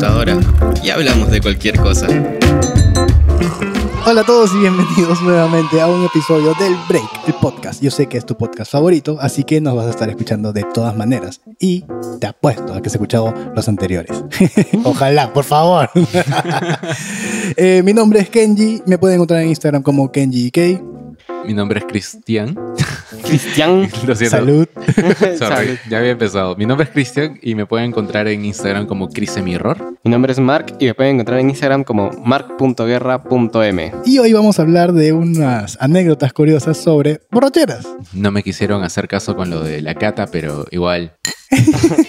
computadora y hablamos de cualquier cosa. Hola a todos y bienvenidos nuevamente a un episodio del Break, el podcast. Yo sé que es tu podcast favorito, así que nos vas a estar escuchando de todas maneras. Y te apuesto a que has escuchado los anteriores. Ojalá, por favor. Eh, mi nombre es Kenji, me pueden encontrar en Instagram como KenjiK. Mi nombre es Cristian. Cristian. Lo siento. Salud. Sorry, Salud. ya había empezado. Mi nombre es Cristian y me pueden encontrar en Instagram como Crisemirror. Mi nombre es Mark y me pueden encontrar en Instagram como mark.guerra.m. Y hoy vamos a hablar de unas anécdotas curiosas sobre borracheras. No me quisieron hacer caso con lo de la cata, pero igual.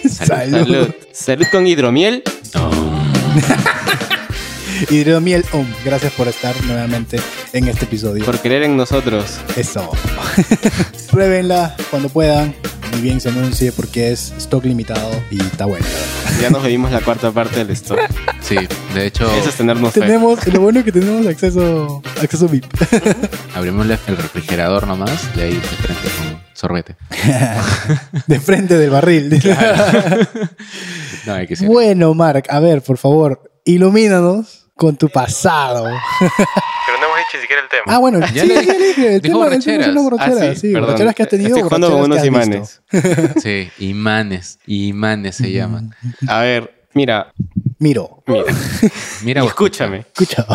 Salud. Salud. Salud con hidromiel. Hidromiel Om, gracias por estar nuevamente en este episodio. Por creer en nosotros. Eso. Pruébenla cuando puedan. Muy bien se anuncie porque es stock limitado y está bueno. Ya nos bebimos la cuarta parte del stock. Sí, de hecho, Eso es tenernos fe. Tenemos, lo bueno es que tenemos acceso, acceso VIP. abrimos el refrigerador nomás y ahí de frente con sorbete. De frente del barril. No, hay que ser. bueno, Mark, a ver, por favor, ilumínanos con tu pasado. Pero no hemos dicho siquiera el tema. Ah, bueno, Ya sí, le ya dije. dije, el Dijo tema, el tema borracheras. borracheras, Ah, sí, sí, borracheras que has tenido, Estoy jugando con borracheras unos imanes. Sí, imanes. Imanes se llaman. A ver, mira, Miro, mira. Mira, Y escúchame. escucha.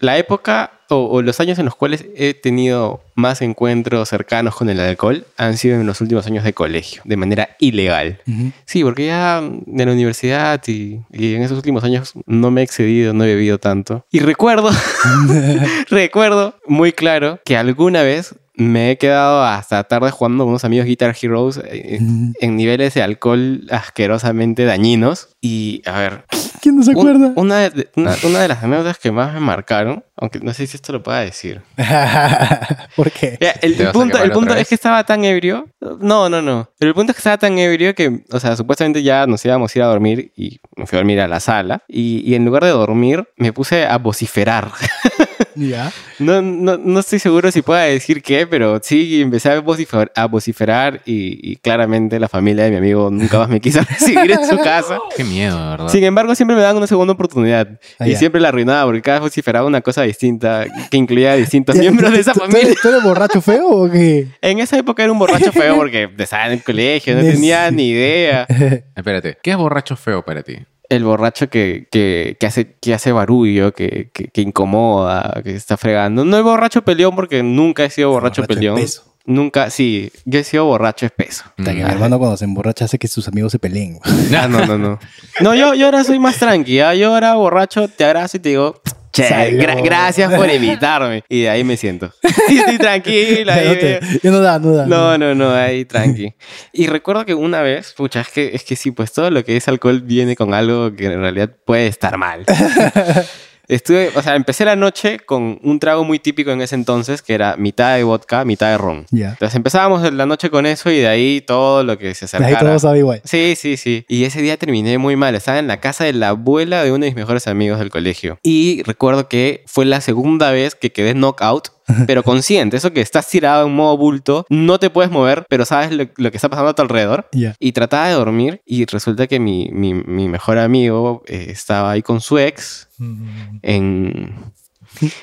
La época o, o los años en los cuales he tenido más encuentros cercanos con el alcohol han sido en los últimos años de colegio, de manera ilegal. Ujú. Sí, porque ya de la universidad y, y en esos últimos años no me he excedido, no he bebido tanto. Y recuerdo, recuerdo muy claro que alguna vez me he quedado hasta tarde jugando con unos amigos Guitar Heroes eh, Mm. en niveles de alcohol asquerosamente dañinos. Y a ver, ¿Quién no se un- acuerda? una, de, una- una de las anécdotas que más me marcaron, aunque no sé si esto lo pueda decir. ¿Por qué? Ya, el, ¿Te el vas a punto, el punto es que estaba tan ebrio. No, no, no. Pero el punto es que estaba tan ebrio que, o sea, supuestamente ya nos íbamos a ir a dormir y me fui a dormir a la sala. Y, y en lugar de dormir, me puse a vociferar. Ya. No, no, no estoy seguro si pueda decir qué, pero sí empecé a vociferar, a vociferar y, y claramente la familia de mi amigo nunca más me quiso recibir en su casa. qué miedo, ¿verdad? Sin embargo, siempre me daban una segunda oportunidad. Ah, y ya. siempre la arruinaba porque cada vez vociferaba una cosa distinta que incluía a distintos miembros de esa ¿tú- tú- familia. ¿Tú eres borracho feo o qué? En esa época era un borracho feo porque estaba en el colegio, no tenía ni idea. Espérate, ¿qué es borracho feo para ti? El borracho que, que, que hace, que hace barullo, que, que, que incomoda, que está fregando. No el borracho peleón porque nunca he sido borracho, Borracho peleón. espeso. Nunca, sí, yo he sido borracho espeso. Puta, que Mm. mi hermano cuando se emborracha hace que sus amigos se peleen. Ah, no, no, no. No, yo, yo ahora soy más tranqui. ¿ah? Yo ahora borracho te abrazo y te digo, che, gra- gracias por invitarme. Y de ahí me siento. Y estoy ahí ya no da, no da. No, no, no, ahí tranqui. Y recuerdo que una vez, pucha, es que, es que sí, pues todo lo que es alcohol viene con algo que en realidad puede estar mal. Estuve, o sea, empecé la noche con un trago muy típico en ese entonces, que era mitad de vodka, mitad de ron. Ya. Entonces empezábamos la noche con eso y de ahí todo lo que se De ahí acercara. todo sabe igual. Sí, sí, sí. Y ese día terminé muy mal. Estaba en la casa de la abuela de uno de mis mejores amigos del colegio. Y recuerdo que fue la segunda vez que quedé knockout, pero consciente. Eso que estás tirado en modo bulto, no te puedes mover, pero sabes lo, lo que está pasando a tu alrededor. Y trataba de dormir y resulta que mi, mi- mi mejor amigo eh, estaba ahí con su ex Mm. en...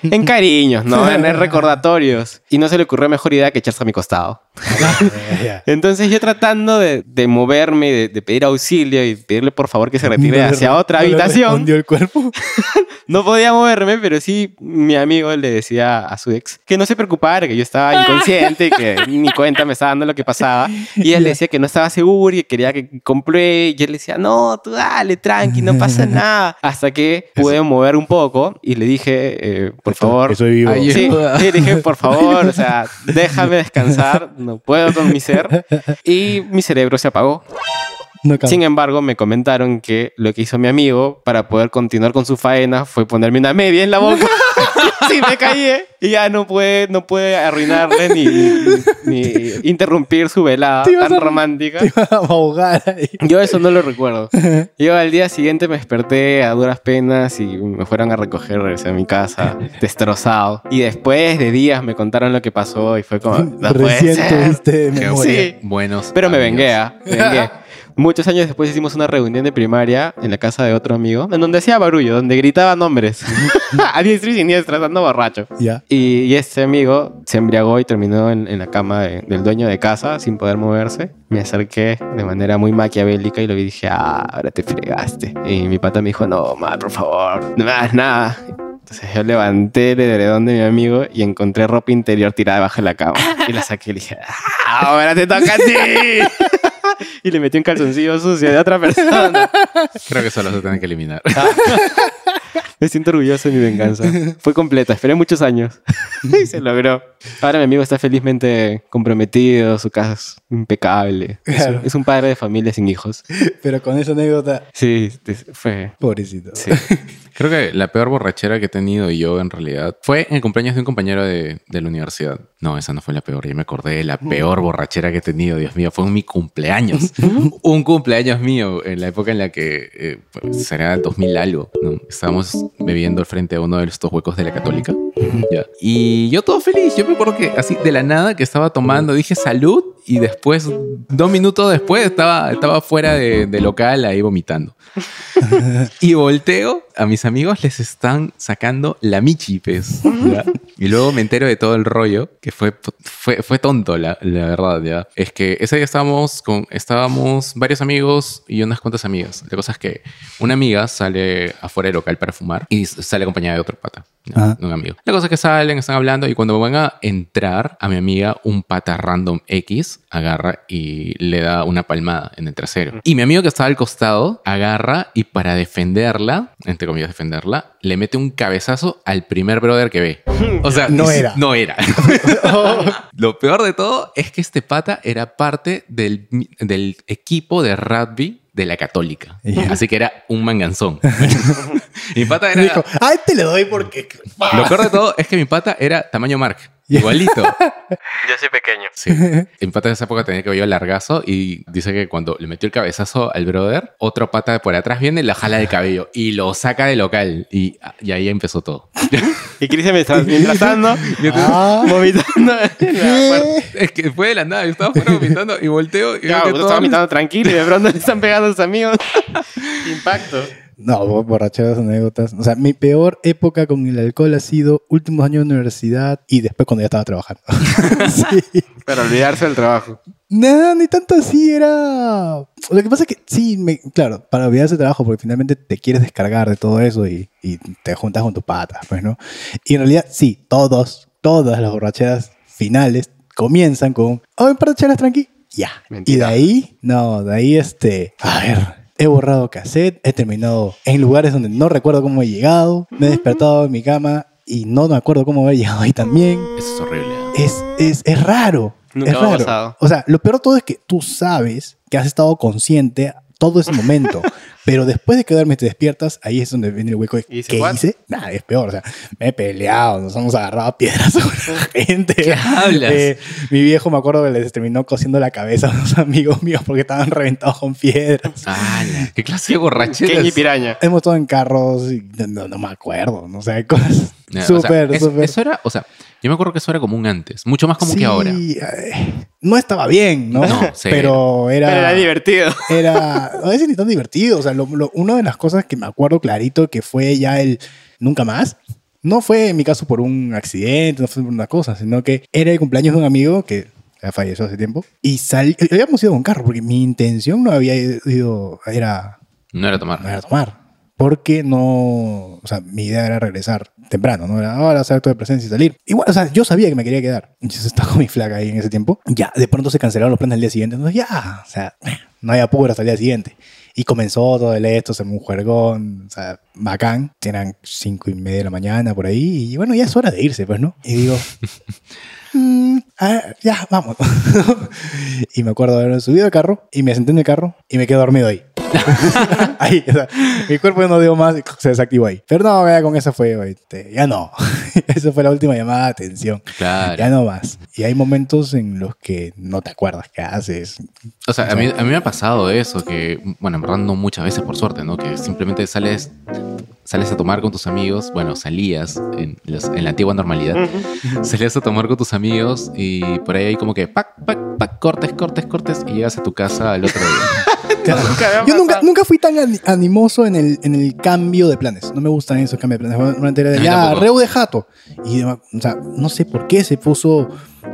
En cariños, ¿no? En recordatorios. Y no se le ocurrió mejor idea que echarse a mi costado. Entonces yo tratando de, de moverme, de, de pedir auxilio y pedirle por favor que se retire No le hacia otra no le habitación, el cuerpo. no podía moverme, pero sí mi amigo le decía a su ex que no se preocupara, que yo estaba inconsciente y que ni cuenta me estaba dando lo que pasaba. Y él le decía que no estaba seguro y que quería que compruebe. Y él le decía, no, tú dale, tranqui, no pasa nada. Hasta que pude mover un poco y le dije, eh, por favor, Que soy vivo. Sí, sí, dije, por favor, o sea, déjame descansar, no puedo con mi ser. Y mi cerebro se apagó. No. Sin embargo, me comentaron que lo que hizo mi amigo para poder continuar con su faena fue ponerme una media en la boca. sí, me caí y ya no puede, no puede arruinarle ni, ni- ni interrumpir su velada Te tan a- romántica. Te iba a ahogar ahí. Yo eso no lo recuerdo. Yo al día siguiente me desperté a duras penas y me fueron a recoger, regresé a mi casa, destrozado. Y después de días me contaron lo que pasó y fue como, no Recién tuviste Qué memoria. Sí. buenos. Pero me vengué, ¿ah? Me vengué. Muchos años después hicimos una reunión de primaria en la casa de otro amigo, en donde hacía barullo, donde gritaba nombres. a diestra y siniestra, estando borracho. Ya. Y, y este amigo se embriagó y terminó en, en la cama de- del dueño de casa sin poder moverse. Me acerqué de manera muy maquiavélica y lo vi y dije, ah, ahora te fregaste. Y mi pata me dijo, no, mal, por favor, no me hagas nada. Entonces yo levanté el edredón de mi amigo y encontré ropa interior tirada debajo de la cama. Y la saqué y le dije, "Ah, ahora te toca a ti. y le metí un calzoncillo sucio de otra persona. Creo que eso lo se tiene que eliminar. Me siento orgulloso de mi venganza. Fue completa, esperé muchos años. y se logró. Ahora mi amigo está felizmente comprometido, su casa impecable. Es un- Claro. Es, un padre de familia sin hijos. Pero con esa anécdota, Sí, fue... pobrecito. Sí. Creo que la peor borrachera que he tenido yo en realidad fue en el cumpleaños de un compañero de, de la universidad. No, esa no fue la peor. Ya me acordé de la peor borrachera que he tenido. Dios mío, fue en mi cumpleaños. un cumpleaños mío en la época en la que eh, pues, será 2000 algo. ¿no? Estábamos bebiendo al frente de uno de estos huecos de la católica. Ya. Y yo todo feliz. Yo me acuerdo que así de la nada que estaba tomando dije salud y después, dos minutos después, estaba, estaba fuera de, de local ahí vomitando. Y volteo, a mis amigos les están sacando la michi, pues, ¿ya? Y luego me entero de todo el rollo, que fue, fue, fue tonto, la, la verdad, ¿ya? Es que ese día estábamos con, estábamos varios amigos y unas cuantas amigas. La cosa es que una amiga sale afuera del local para fumar y sale acompañada de otro pata, ¿ya? De un amigo. La cosa es que salen, están hablando y cuando van a entrar a mi amiga, un pata random X agarra y le da una palmada en el trasero. Y mi amigo que estaba al costado agarra y para defenderla, entre comillas defenderla, le mete un cabezazo al primer brother que ve. O sea, No era. No era. Lo peor de todo es que este pata era parte del, del equipo de rugby de la católica. Así que era un manganzón. Mi pata era... Dijo, a este le doy porque... Lo peor de todo es que mi pata era tamaño Mark. Igualito. Yo soy pequeño. Sí. Mi pata en esa época tenía cabello largazo y dice que cuando le metió el cabezazo al brother, otro pata de por atrás viene y la jala de cabello y lo saca del local. Y, y ahí empezó todo. Y Cristian me estaba mientras tanto, Yo te- Ah, vomitando. en. Es que fue de la nada. Yo estaba fuera vomitando y volteo y que yo todo- estaba vomitando tranquilo y de pronto le están pegando a sus amigos. Impacto. No, bo- borracheras, anécdotas. O sea, mi peor época con el alcohol ha sido últimos años de universidad y después cuando ya estaba trabajando. sí. Pero olvidarse del trabajo. Nada, ni tanto así, era... Lo que pasa es que sí, me- claro, para olvidarse del trabajo, porque finalmente te quieres descargar de todo eso y, y te juntas con tus patas, pues, ¿no? Y en realidad, sí, todos, todas las borracheras finales comienzan con, oh, un par de chelas tranqui, ya. Y Mentira. de ahí, no, de ahí, este, a ver... He borrado cassette, he terminado en lugares donde no recuerdo cómo he llegado, me he despertado en mi cama y no me acuerdo cómo he llegado ahí también Eso es horrible. es, es, es raro. Nunca es raro. pasado. O sea, lo peor de todo es que tú sabes que has estado consciente todo ese momento. pero después de que duermes te despiertas, ahí es donde viene el hueco de ¿Y ¿qué "What?" hice? Nada, es peor. O sea, me he peleado, nos hemos agarrado a piedras a una gente. ¿Qué hablas? Eh, mi viejo me acuerdo que les terminó cosiendo la cabeza a unos amigos míos porque estaban reventados con piedras. ¡Hala! ¿Qué clase de borrachera? Kenny Piraña. Hemos estado en carros y no, no- no me acuerdo, no sé, cosas o sea, súper, súper. Eso era, o sea, yo me acuerdo que eso era común antes, mucho más común que ahora. eh, no estaba bien, ¿no? No, sí. pero era. Pero era divertido. era a veces ni tan divertido. O sea, lo, lo- una de las cosas que me acuerdo clarito que fue ya el nunca más. No fue en mi caso por un accidente, no fue por una cosa, sino que era el cumpleaños de un amigo que ya falleció hace tiempo. Y sal, habíamos ido con carro, porque mi intención no había ido, era, No era tomar. no era tomar. Porque no, o sea, mi idea era regresar temprano, ¿no? Era ahora hacer acto de presencia y salir. Igual, o sea, yo sabía que me quería quedar. Entonces estaba con mi flaca ahí en ese tiempo. Ya, de pronto se cancelaron los planes del día siguiente. Entonces ya, o sea, no hay apuro hasta el día siguiente. Y comenzó todo el esto, se me un juergón, o sea, bacán. Eran cinco y media de la mañana por ahí. Y bueno, ya es hora de irse, pues, ¿no? Y digo, "Mm, ah, ya, vamos. y me acuerdo de haber subido al carro y me senté en el carro y me quedé dormido ahí. ahí, o sea, mi cuerpo no dio más y se desactivó ahí. Pero no, ya con eso fue, este, ya no. Esa fue la última llamada de atención. Claro. Ya no más. Y hay momentos en los que no te acuerdas qué haces. O sea, a mí, a mí me ha pasado eso, que, bueno, en verdad no muchas veces por suerte, ¿no? Que simplemente sales, sales a tomar con tus amigos, bueno, salías en, los- en la antigua normalidad, salías a tomar con tus amigos y por ahí hay como que, pac, pac, pac, cortes, cortes, cortes y llegas a tu casa al otro día. Nunca me ha Yo nunca, nunca fui tan ani- animoso en el, en el cambio de planes. No me gustan esos cambios de planes. Normalmente era de ya, reu de jato. Y, o sea, no sé por qué se puso,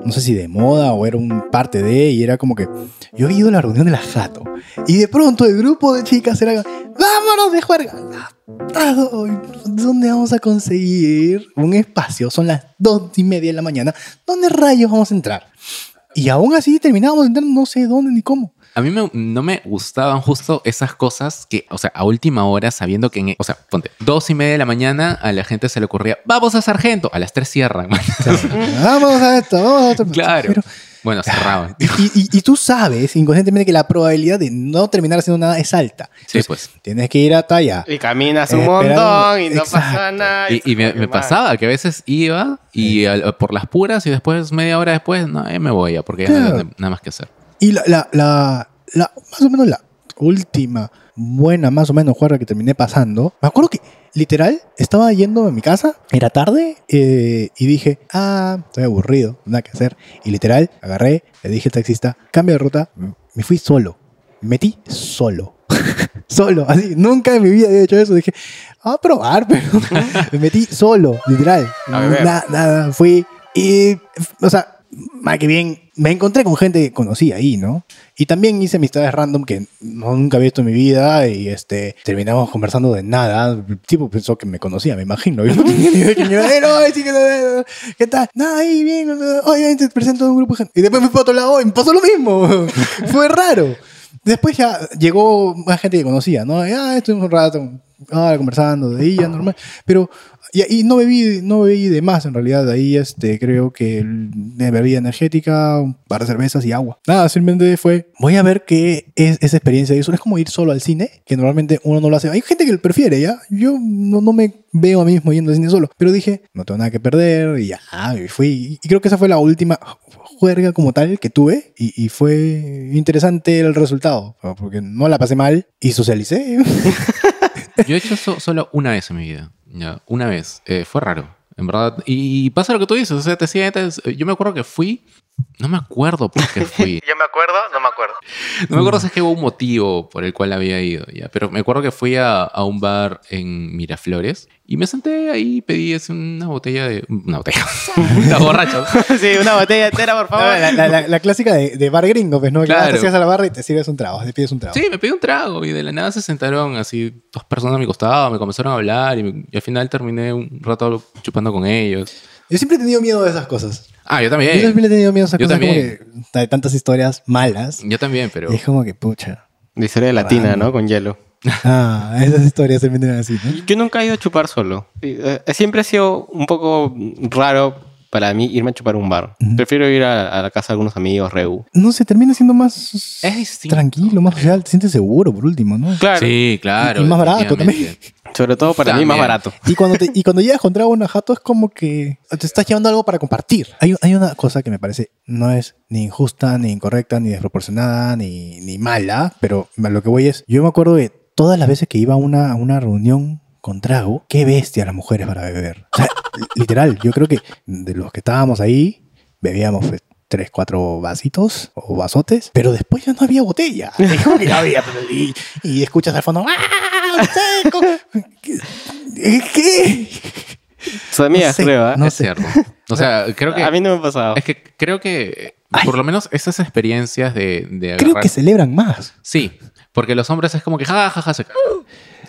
no sé si de moda o era un parte de, y era como que yo había ido a la reunión de la jato. Y de pronto el grupo de chicas era, vámonos de juerga. ¿Dónde vamos a conseguir un espacio? Son las dos y media de la mañana. ¿Dónde rayos vamos a entrar? Y aún así terminábamos entrando no sé dónde ni cómo. A mí me- no me gustaban justo esas cosas que, o sea, a última hora, sabiendo que, en, o sea, ponte, dos y media de la mañana, a la gente se le ocurría, vamos a Sargento, a las tres cierran. vamos a esto, vamos a esto. claro. Pero- bueno, cerraban. y, y- y tú sabes inconscientemente que la probabilidad de no terminar haciendo nada es alta. Sí, pues. Tienes que ir hasta allá. Y caminas un montón y no pasa nada. Y, y me, me pasaba que a veces iba y al- por las puras y después, media hora después, no, me voy ya, porque ya no nada más que hacer. Y la, la, la, la- más o menos la última buena, más o menos juega que terminé pasando, me acuerdo que literal estaba yendo a mi casa, era tarde, eh, y dije, ah, estoy aburrido, nada que hacer. Y literal, agarré, le dije al taxista, cambio de ruta, me fui solo, me metí solo. solo, así, nunca en mi vida había hecho eso. Dije, "Ah, a probar, pero me metí solo, literal. A beber. Na- nada, fui. Y, o sea, más que bien, me encontré con gente que conocí ahí, ¿no? Y también hice amistades random que no, nunca había visto en mi vida y este, terminamos conversando de nada. El tipo pensó que me conocía, me imagino. Yo no tenía ni idea que- ¿Qué tal? Nada, ahí bien. Oye, te presento a un grupo de gente. Y después me fui a otro lado y me pasó lo mismo. Fue raro. Después ya llegó más gente que conocía, ¿no? Ah, estuvimos un rato ah, conversando, de ya normal. Pero, y, y no bebí, no bebí de más en realidad. De ahí este, creo que de bebida energética, un de cervezas y agua. Nada, simplemente fue, voy a ver qué es esa experiencia. Y eso es como ir solo al cine, que normalmente uno no lo hace. Hay gente que lo prefiere, ¿ya? Yo no, no me veo a mí mismo yendo al cine solo. Pero dije, no tengo nada que perder y ya, y fui. Y creo que esa fue la última juerga como tal que tuve y, y fue interesante el resultado, porque no la pasé mal y socialicé. Yo he hecho eso solo una vez en mi vida. Ya, una vez. Eh, fue raro, en verdad. Y pasa lo que tú dices. O sea, te sientas. Yo me acuerdo que fui. No me acuerdo por qué fui. Yo me acuerdo, no me acuerdo. No me acuerdo si es que hubo un motivo por el cual había ido, ya. Pero me acuerdo que fui a, a un bar en Miraflores y me senté ahí y pedí una botella de. Una botella. una borracha. sí, una botella entera, por favor. la, la- la- la clásica de, de bar gringo, pues, ¿no? Que Claro. te sigas a la barra y te sirves un trago, te pides un trago. Sí, me pedí un trago y de la nada se sentaron así dos personas a mi costado, me comenzaron a hablar y, me- y al final terminé un rato chupando con ellos. Yo siempre he tenido miedo de esas cosas. Ah, yo Yo también. siempre he tenido miedo de esas Yo cosas también. como que hay tantas historias malas. Yo también, pero. Y es como que, pucha. De historia latina, ¿no? Con hielo. Ah, esas historias se venden así, ¿no? Yo nunca he ido a chupar solo. Eh, Siempre ha sido un poco raro para mí irme a chupar a un bar. Prefiero ir a, a la casa de algunos amigos, Reu. No sé, termina siendo más Es tranquilo, más social, te sientes seguro por último, ¿no? Claro. Sí, claro. Y- y más barato definitivamente. Sobre todo para mí más barato. Y cuando, te, y cuando llegas contra un jato es como que te estás llevando algo para compartir. Hay, hay una cosa que me parece no es ni injusta, ni incorrecta, ni desproporcionada, ni, ni mala, pero a lo que voy es, yo me acuerdo de todas las veces que iba a una, a una reunión con trago, qué bestia las mujeres para beber. O sea, literal, yo creo que de los que estábamos ahí, bebíamos pues, tres, cuatro vasitos o vasotes, pero después ya no había botella. Es como que no había, y, y escuchas al fondo, ¡ah! Seco! ¿Qué? ¿Qué? Sus amigas, No sé, creo, ¿ah? no es sé. cierto. O sea, creo que. A mí no me ha pasado. Es que creo que. Ay. Por lo menos esas experiencias de, de Creo que celebran más. Sí, porque los hombres es como que ja, ja, ja, se...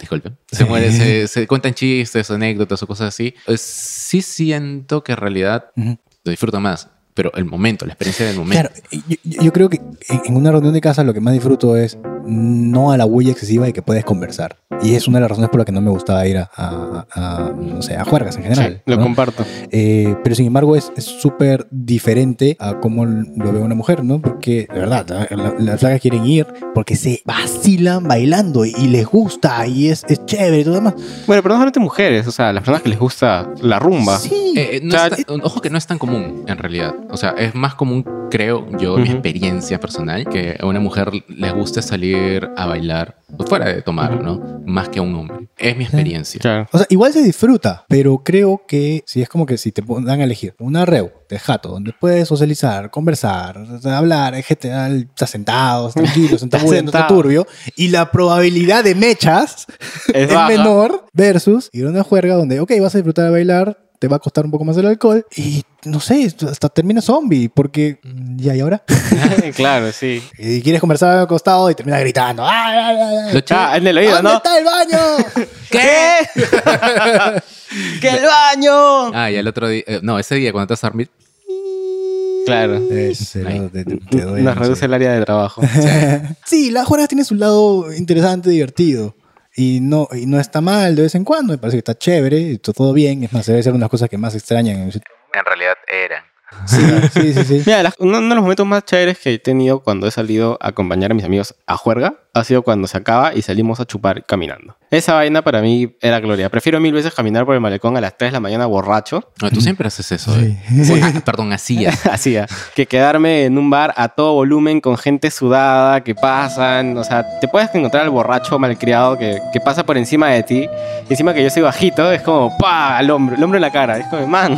Disculpen. Se mueren, se, se cuentan chistes, anécdotas o cosas así. Eh, Sí siento que en realidad lo disfruto más, pero el momento, la experiencia del momento. Claro, yo, creo que en una reunión de casa lo que más disfruto es no a la bulla excesiva de que puedes conversar. Y es una de las razones por las que no me gustaba ir a, a- a, no sé, a juergas en general. Sí, lo ¿no? comparto. Eh, pero sin embargo es súper diferente a cómo lo ve una mujer, ¿no? Porque de verdad, la- la- las flacas quieren ir porque se vacilan bailando y, y les gusta y es, es chévere y todo demás. Bueno, pero no solamente mujeres, o sea, las personas que les gusta la rumba. Sí. Eh, eh, no O sea, es tan- ojo que no es tan común, en realidad. O sea, es más común creo yo, mi experiencia personal, que a una mujer le guste salir a bailar, fuera de tomar, ¿no? Más que a un hombre. Es mi experiencia. Claro. O sea, igual se disfruta, pero creo que si es como que si te dan a elegir una reu de jato donde puedes socializar, conversar, hablar, en general, estás sentado, tranquilo, está Estás muy, no está sentado. turbio, y la probabilidad de mechas Es es, menor versus ir a una juerga donde, ok, vas a disfrutar de bailar, te va a costar un poco más el alcohol y no sé, hasta termina zombie porque mm, ya y ahora claro, sí. y quieres conversar al costado y termina gritando ¡Ay, ay, ay! Lo Ah, en el oído, ¿Dónde ¿no? está el baño? ¿Qué? ¡Que el baño! Ah, y el otro día, eh, no, ese día cuando estás a dormir, Claro. Ese, no, te- te- te duele, Nos no reduce sé. el área de trabajo. Sí, la juerga tiene su lado interesante, divertido. Y no, y no está mal de vez en cuando. Me parece que está chévere, todo bien. Es más, debe ser unas cosas que más extrañan. en realidad eran. Sí, sí, sí. sí. Mira, uno, uno de los momentos más chéveres que he tenido cuando he salido a acompañar a mis amigos a juerga ha sido cuando se acaba y salimos a chupar caminando. Esa vaina para mí era gloria. Prefiero mil veces caminar por el malecón a las 3 de la mañana borracho, No, tú siempre haces eso. Sí. eh. Bueno, perdón, hacías. así, ah, que quedarme en un bar a todo volumen con gente sudada que pasan. O sea, te puedes encontrar al borracho malcriado que, que pasa por encima de ti. Y encima que yo soy bajito, es como pa al hombro, el hombro en la cara. Es como, man,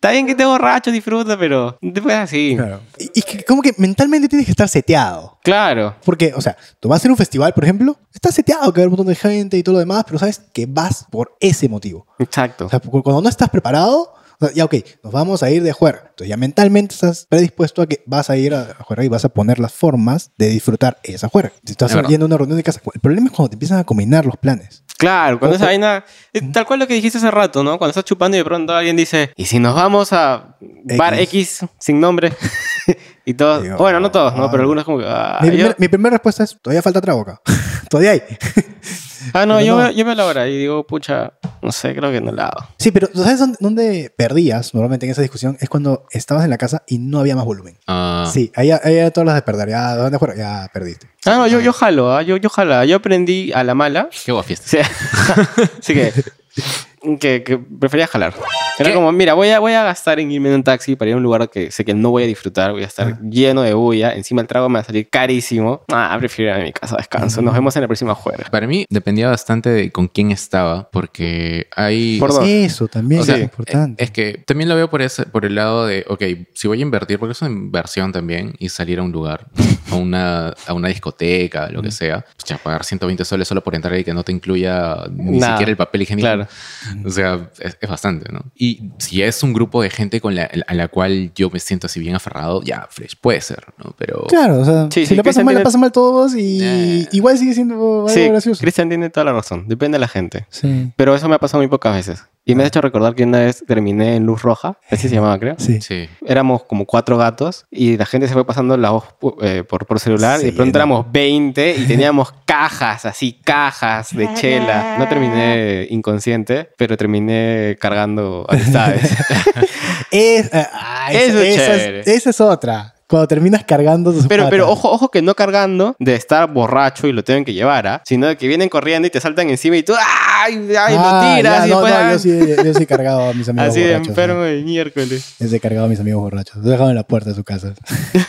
está bien que esté borracho, disfruta, pero no te puedes así. Claro. Y, y que como que mentalmente tienes que estar seteado. Claro. Porque, o sea, tú vas a hacer un festival, por ejemplo, estás seteado que va a haber un montón de gente y todo lo demás, pero sabes que vas por ese motivo. Exacto. O sea, cu- cuando no estás preparado, ya ok, nos vamos a ir de juerga. Entonces ya mentalmente estás predispuesto a que vas a ir a a juerga y vas a poner las formas de disfrutar esa juerga. Si estás Es yendo a una reunión de casa, el problema es cuando te empiezan a combinar los planes. Claro, cuando esa vaina. Tal cual lo que dijiste hace rato, ¿no? Cuando estás chupando y de pronto alguien dice, ¿y si nos vamos a bar X. X sin nombre? y todos. Digo, bueno, no todos, ¿no? ah. Pero algunos como que. Ah, mi, primer- mi primera respuesta es, todavía falta trago acá. todavía hay. Ah, no, yo, no. Veo, yo veo la hora y digo, pucha, no sé, creo que no la hago. sí, pero ¿sabes dónde, dónde perdías normalmente en esa discusión? Es cuando estabas en la casa y no había más volumen. Ah, Sí, ahí, ahí era todas las de perder. Ya, ¿dónde juega? Ya perdiste. Ah, no, yo, yo jalo, ah, yo, yo jalo. Yo aprendí a la mala. qué guay fiesta. Sí. Así que, que, que prefería jalar. Era ¿Qué? como, mira, voy a, voy a gastar en irme en un taxi para ir a un lugar que sé que no voy a disfrutar, voy a estar lleno de bulla, encima el trago me va a salir carísimo. Ah, prefiero ir a mi casa, descanso. Nos vemos en la próxima juega. Para mí dependía bastante de con quién estaba, porque hay... Por dos. Eso también O sea, es importante. Es que también lo veo por, ese, por el lado de, ok, si voy a invertir, porque es una inversión también, y salir a un lugar, a una, a una discoteca, lo que sea, pues ya pagar 120 soles solo por entrar y que no te incluya ni Nada. siquiera el papel higiénico. Claro. O sea, es, es bastante, ¿no? Y si es un grupo de gente con la, a la cual yo me siento así bien aferrado, ya, fresh, puede ser, ¿no? Pero... Claro, o sea, Sí, si sí, la pasan mal, la tiene- pasan mal todos y Eh. igual sigue siendo algo Sí, gracioso. Cristian tiene toda la razón. Depende de la gente. Sí, Pero eso me ha pasado muy pocas veces. Y me ha hecho recordar que una vez terminé en Luz Roja, así se llamaba, creo. sí. Sí. Éramos como cuatro gatos y la gente se fue pasando la voz eh, por, por celular y de Sí, pronto éramos 20 y teníamos cajas, así, cajas de chela. No terminé inconsciente, pero terminé cargando amistades. Es, eh, ah, esa, es esa chévere. esa es otra. Cuando terminas cargando tus Pero, pero ojo, ojo que no cargando de estar borracho y lo tienen que llevar, ¿ah? Sino de que vienen corriendo y te saltan encima y tú ¡ay! ¡ay! Ah, lo tiras ya, y no, después, no, ¡ah! yo sí, yo sí he cargado a mis amigos así de borrachos. enfermo de miércoles. Yo sí he cargado a mis amigos borrachos. Los dejado en la puerta de su casa.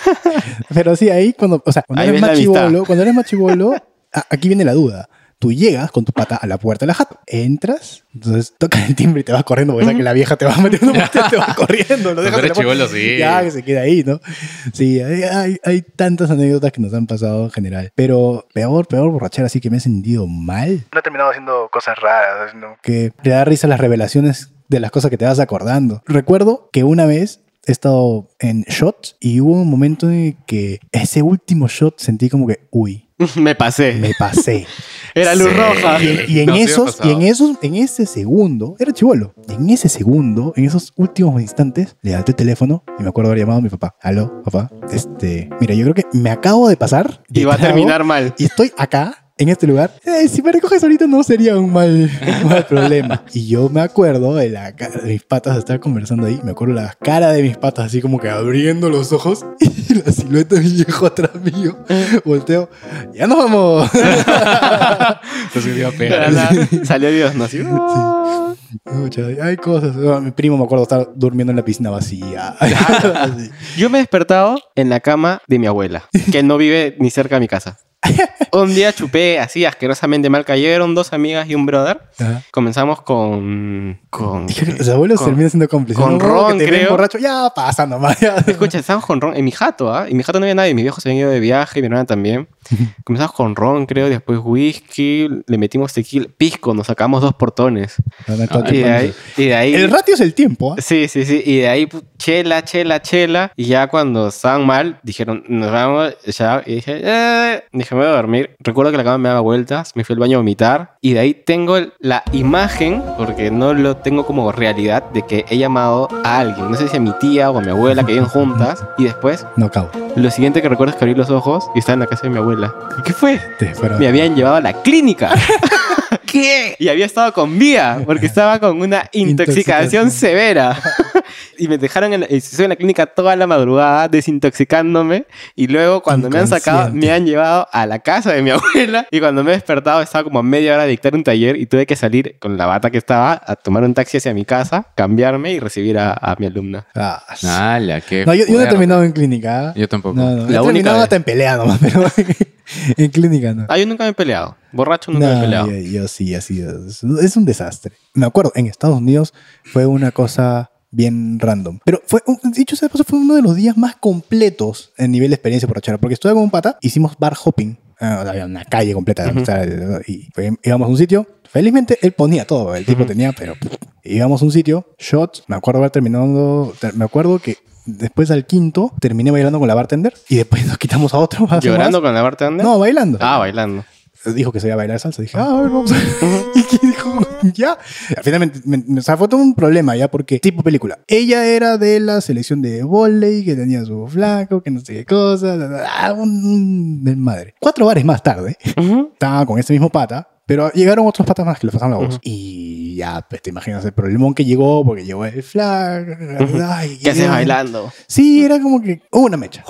pero sí, ahí cuando, o sea, cuando Ahí eres chivolo, cuando eres a- aquí viene la duda. Tú llegas con tu pata a la puerta de la jato. Entras, entonces tocas el timbre y te vas corriendo porque sabes que la vieja te va metiendo, te va corriendo. Lo dejas chibolo, sí. Ya, que se queda ahí, ¿no? Sí, hay, hay, hay tantas anécdotas que nos han pasado en general. Pero peor, peor borrachera, así que me he sentido mal. No he terminado haciendo cosas raras, ¿no? Que le da risa las revelaciones de las cosas que te vas acordando. Recuerdo que una vez he estado en shots y hubo un momento en que ese último shot sentí como que, uy, me pasé. me pasé. Era luz Sí. roja. Y en, y No, esos, y en esos, en ese segundo, era chivolo. En ese segundo, en esos últimos instantes, le levanté el teléfono y me acuerdo haber llamado a mi papá. Aló, papá. Este, mira, yo creo que me acabo de pasar. de Y va a terminar mal. Y estoy acá en este lugar, eh, si me recoges ahorita no sería un mal, un mal problema. Y yo me acuerdo de, la, cara de mis patas de estar conversando ahí, me acuerdo la cara de mis patas así como que abriendo los ojos y la silueta de mi viejo atrás mío. Volteo, ya nos vamos. Entonces pegar. Salió Dios, ¿no? Así, "Oh". Mucha- hay cosas. Ah, Mi primo me acuerdo estar durmiendo en la piscina vacía. Yo me he despertado en la cama de mi abuela, que no vive ni cerca de mi casa. Un día chupé así asquerosamente mal. Cayeron dos amigas y un brother. Ajá. Comenzamos con. con Los abuelos con- terminan siendo cómplices. con ¿no? ron, que te creo. borracho, ya pasa nomás. ya. Escucha, estábamos con ron en mi jato, ¿ah? Y en mi jato no había nadie. Mis viejos se habían ido de viaje, mi hermana también. Comenzamos con ron, creo, después whisky, le metimos tequila, pisco, nos sacamos dos portones. Y de ahí. Y de ahí El ratio es el tiempo. ¿ah? Sí, sí, sí. Y de ahí, pu- chela, chela, chela. Y ya cuando estaban mal, dijeron, nos vamos, ya. Y dije, eh. Dije, me voy a dormir. Recuerdo que la cama me daba vueltas, me fui al baño a vomitar. Y de ahí tengo el- la imagen, porque no lo tengo como realidad, de que he llamado a alguien. No sé si a mi tía o a mi abuela, que viven juntas. Y después, No acabo. lo siguiente que recuerdo es que abrí los ojos y estaba en la casa de mi abuela. ¿Y qué fue? Te Me habían llevado a la clínica. ¿Qué? Y había estado con vía, porque estaba con una intoxicación, Intoxicación. severa. y me dejaron en la, en la clínica toda la madrugada desintoxicándome. Y luego, cuando me han sacado, me han llevado a la casa de mi abuela. Y cuando me he despertado, estaba como a media hora de dictar un taller y tuve que salir con la bata que estaba a tomar un taxi hacia mi casa, cambiarme y recibir a, a mi alumna. Ah, sí. ¡Hala, qué no, yo, yo no he terminado en clínica. ¿ah? Yo tampoco. No, no. La he única terminado vez. hasta en pelea nomás, pero en clínica no. Ah, yo nunca me he peleado. Borracho nunca me he No, peleado. yo, yo sí, así es. Es un desastre. Me acuerdo, en Estados Unidos fue una cosa bien random. Pero fue, dicho sea de paso, fue uno de los días más completos en nivel de experiencia borrachera. Porque estuve con un pata, hicimos bar hopping. Ah, había una calle completa. O sea, y fue- íbamos a un sitio. Felizmente él ponía todo, el tipo Ujú. tenía, pero íbamos a un sitio, shots. Me acuerdo haber terminado, ter- me acuerdo que después al quinto terminé bailando con la bartender y después nos quitamos a otro. ¿Llorando más. con la bartender? No, bailando Ah, bailando. dijo que se iba a bailar salsa. Dije, ah, a ver, vamos a ver. Y dijo, ya. Al final, me, me- o sea, fue todo un problema ya, porque tipo película. Ella era de la selección de volei, que tenía su flaco, que no sé qué cosa. un, desmadre. Cuatro bares más tarde, Ujú. estaba con ese mismo pata, pero llegaron otros patas más que le pasaron la voz. Y ya, pues te imaginas el problemón que llegó, porque llegó el ay, ¿Qué haces y- bailando? Sí, era como que hubo una mecha.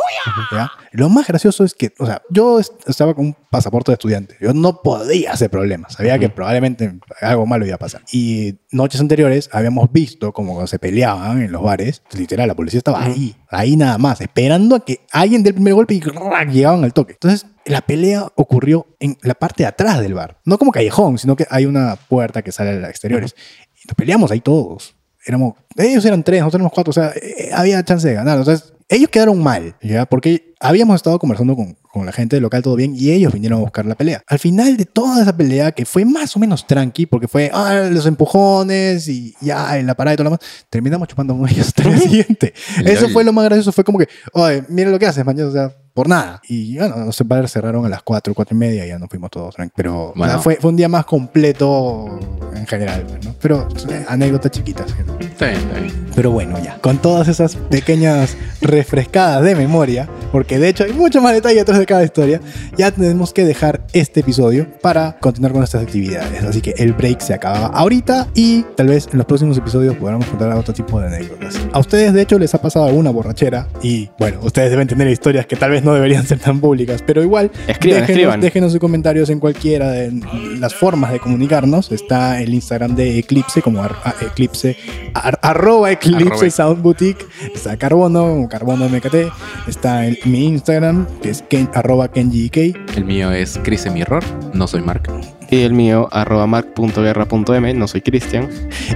¿ya? Lo más gracioso es que, o sea, yo est- estaba con pasaporte de estudiante. Yo no podía hacer problemas. Sabía que Ujú. probablemente algo malo iba a pasar. Y noches anteriores habíamos visto como cuando se peleaban en los bares. Literal, la policía estaba Ujú. ahí, ahí nada más, esperando a que alguien dé el primer golpe y ¡rac! llegaban al toque. Entonces, la pelea ocurrió en la parte de atrás del bar. No como callejón, sino que hay una puerta que sale a los exteriores. Y nos peleamos ahí todos. Éramos, ellos eran tres, nosotros éramos cuatro, o sea, eh, había chance de ganar. Entonces, ellos quedaron mal, ¿ya? Porque habíamos estado conversando con, con la gente del local, todo bien, y ellos vinieron a buscar la pelea. Al final de toda esa pelea, que fue más o menos tranqui, porque fue ah, los empujones y ya, en la parada y todo lo demás, terminamos chupando con ellos hasta el siguiente. Eso fue lo más gracioso, fue como que, oye, mira lo que haces, mañana, o sea, por nada. Y bueno, los bares cerraron a las 4, 4 y media y ya nos fuimos todos. Pero o sea, Bueno. fue, fue un día más completo en general, pues, ¿no? Pero eh, anécdotas chiquitas. Está bien, está bien. Pero bueno, ya. Con todas esas pequeñas refrescadas de memoria, porque de hecho hay mucho más detalle detrás de cada historia, ya tenemos que dejar este episodio para continuar con nuestras actividades. Así que el break se acaba ahorita y tal vez en los próximos episodios podamos contar otro tipo de anécdotas. A ustedes, de hecho, les ha pasado alguna borrachera y bueno, ustedes deben tener historias que tal vez no deberían ser tan públicas, pero igual Escriban, déjenos, escriban. déjenos sus comentarios en cualquiera de las formas de comunicarnos. Está el Instagram de Eclipse como ar- a- Eclipse, ar- arroba Eclipse Arroba. Sound Boutique. Está Carbono, como Carbono MKT. Está el- mi Instagram, que es ken, arroba KenjiK. El mío es Chris Mirror, no soy Mark. Y el mío, arroba mark.guerra.m, no soy Cristian.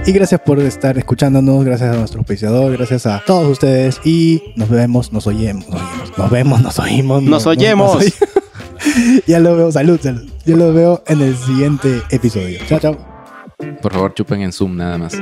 Y gracias por estar escuchándonos, gracias a nuestro auspiciador, gracias a todos ustedes. Y nos vemos, nos oyemos, nos oímos. Nos vemos, nos oímos. ¡Nos oyemos! oí- ya lo veo, salud, salud. Ya lo veo en el siguiente episodio. Chao, chao. Por favor, chupen en Zoom nada más.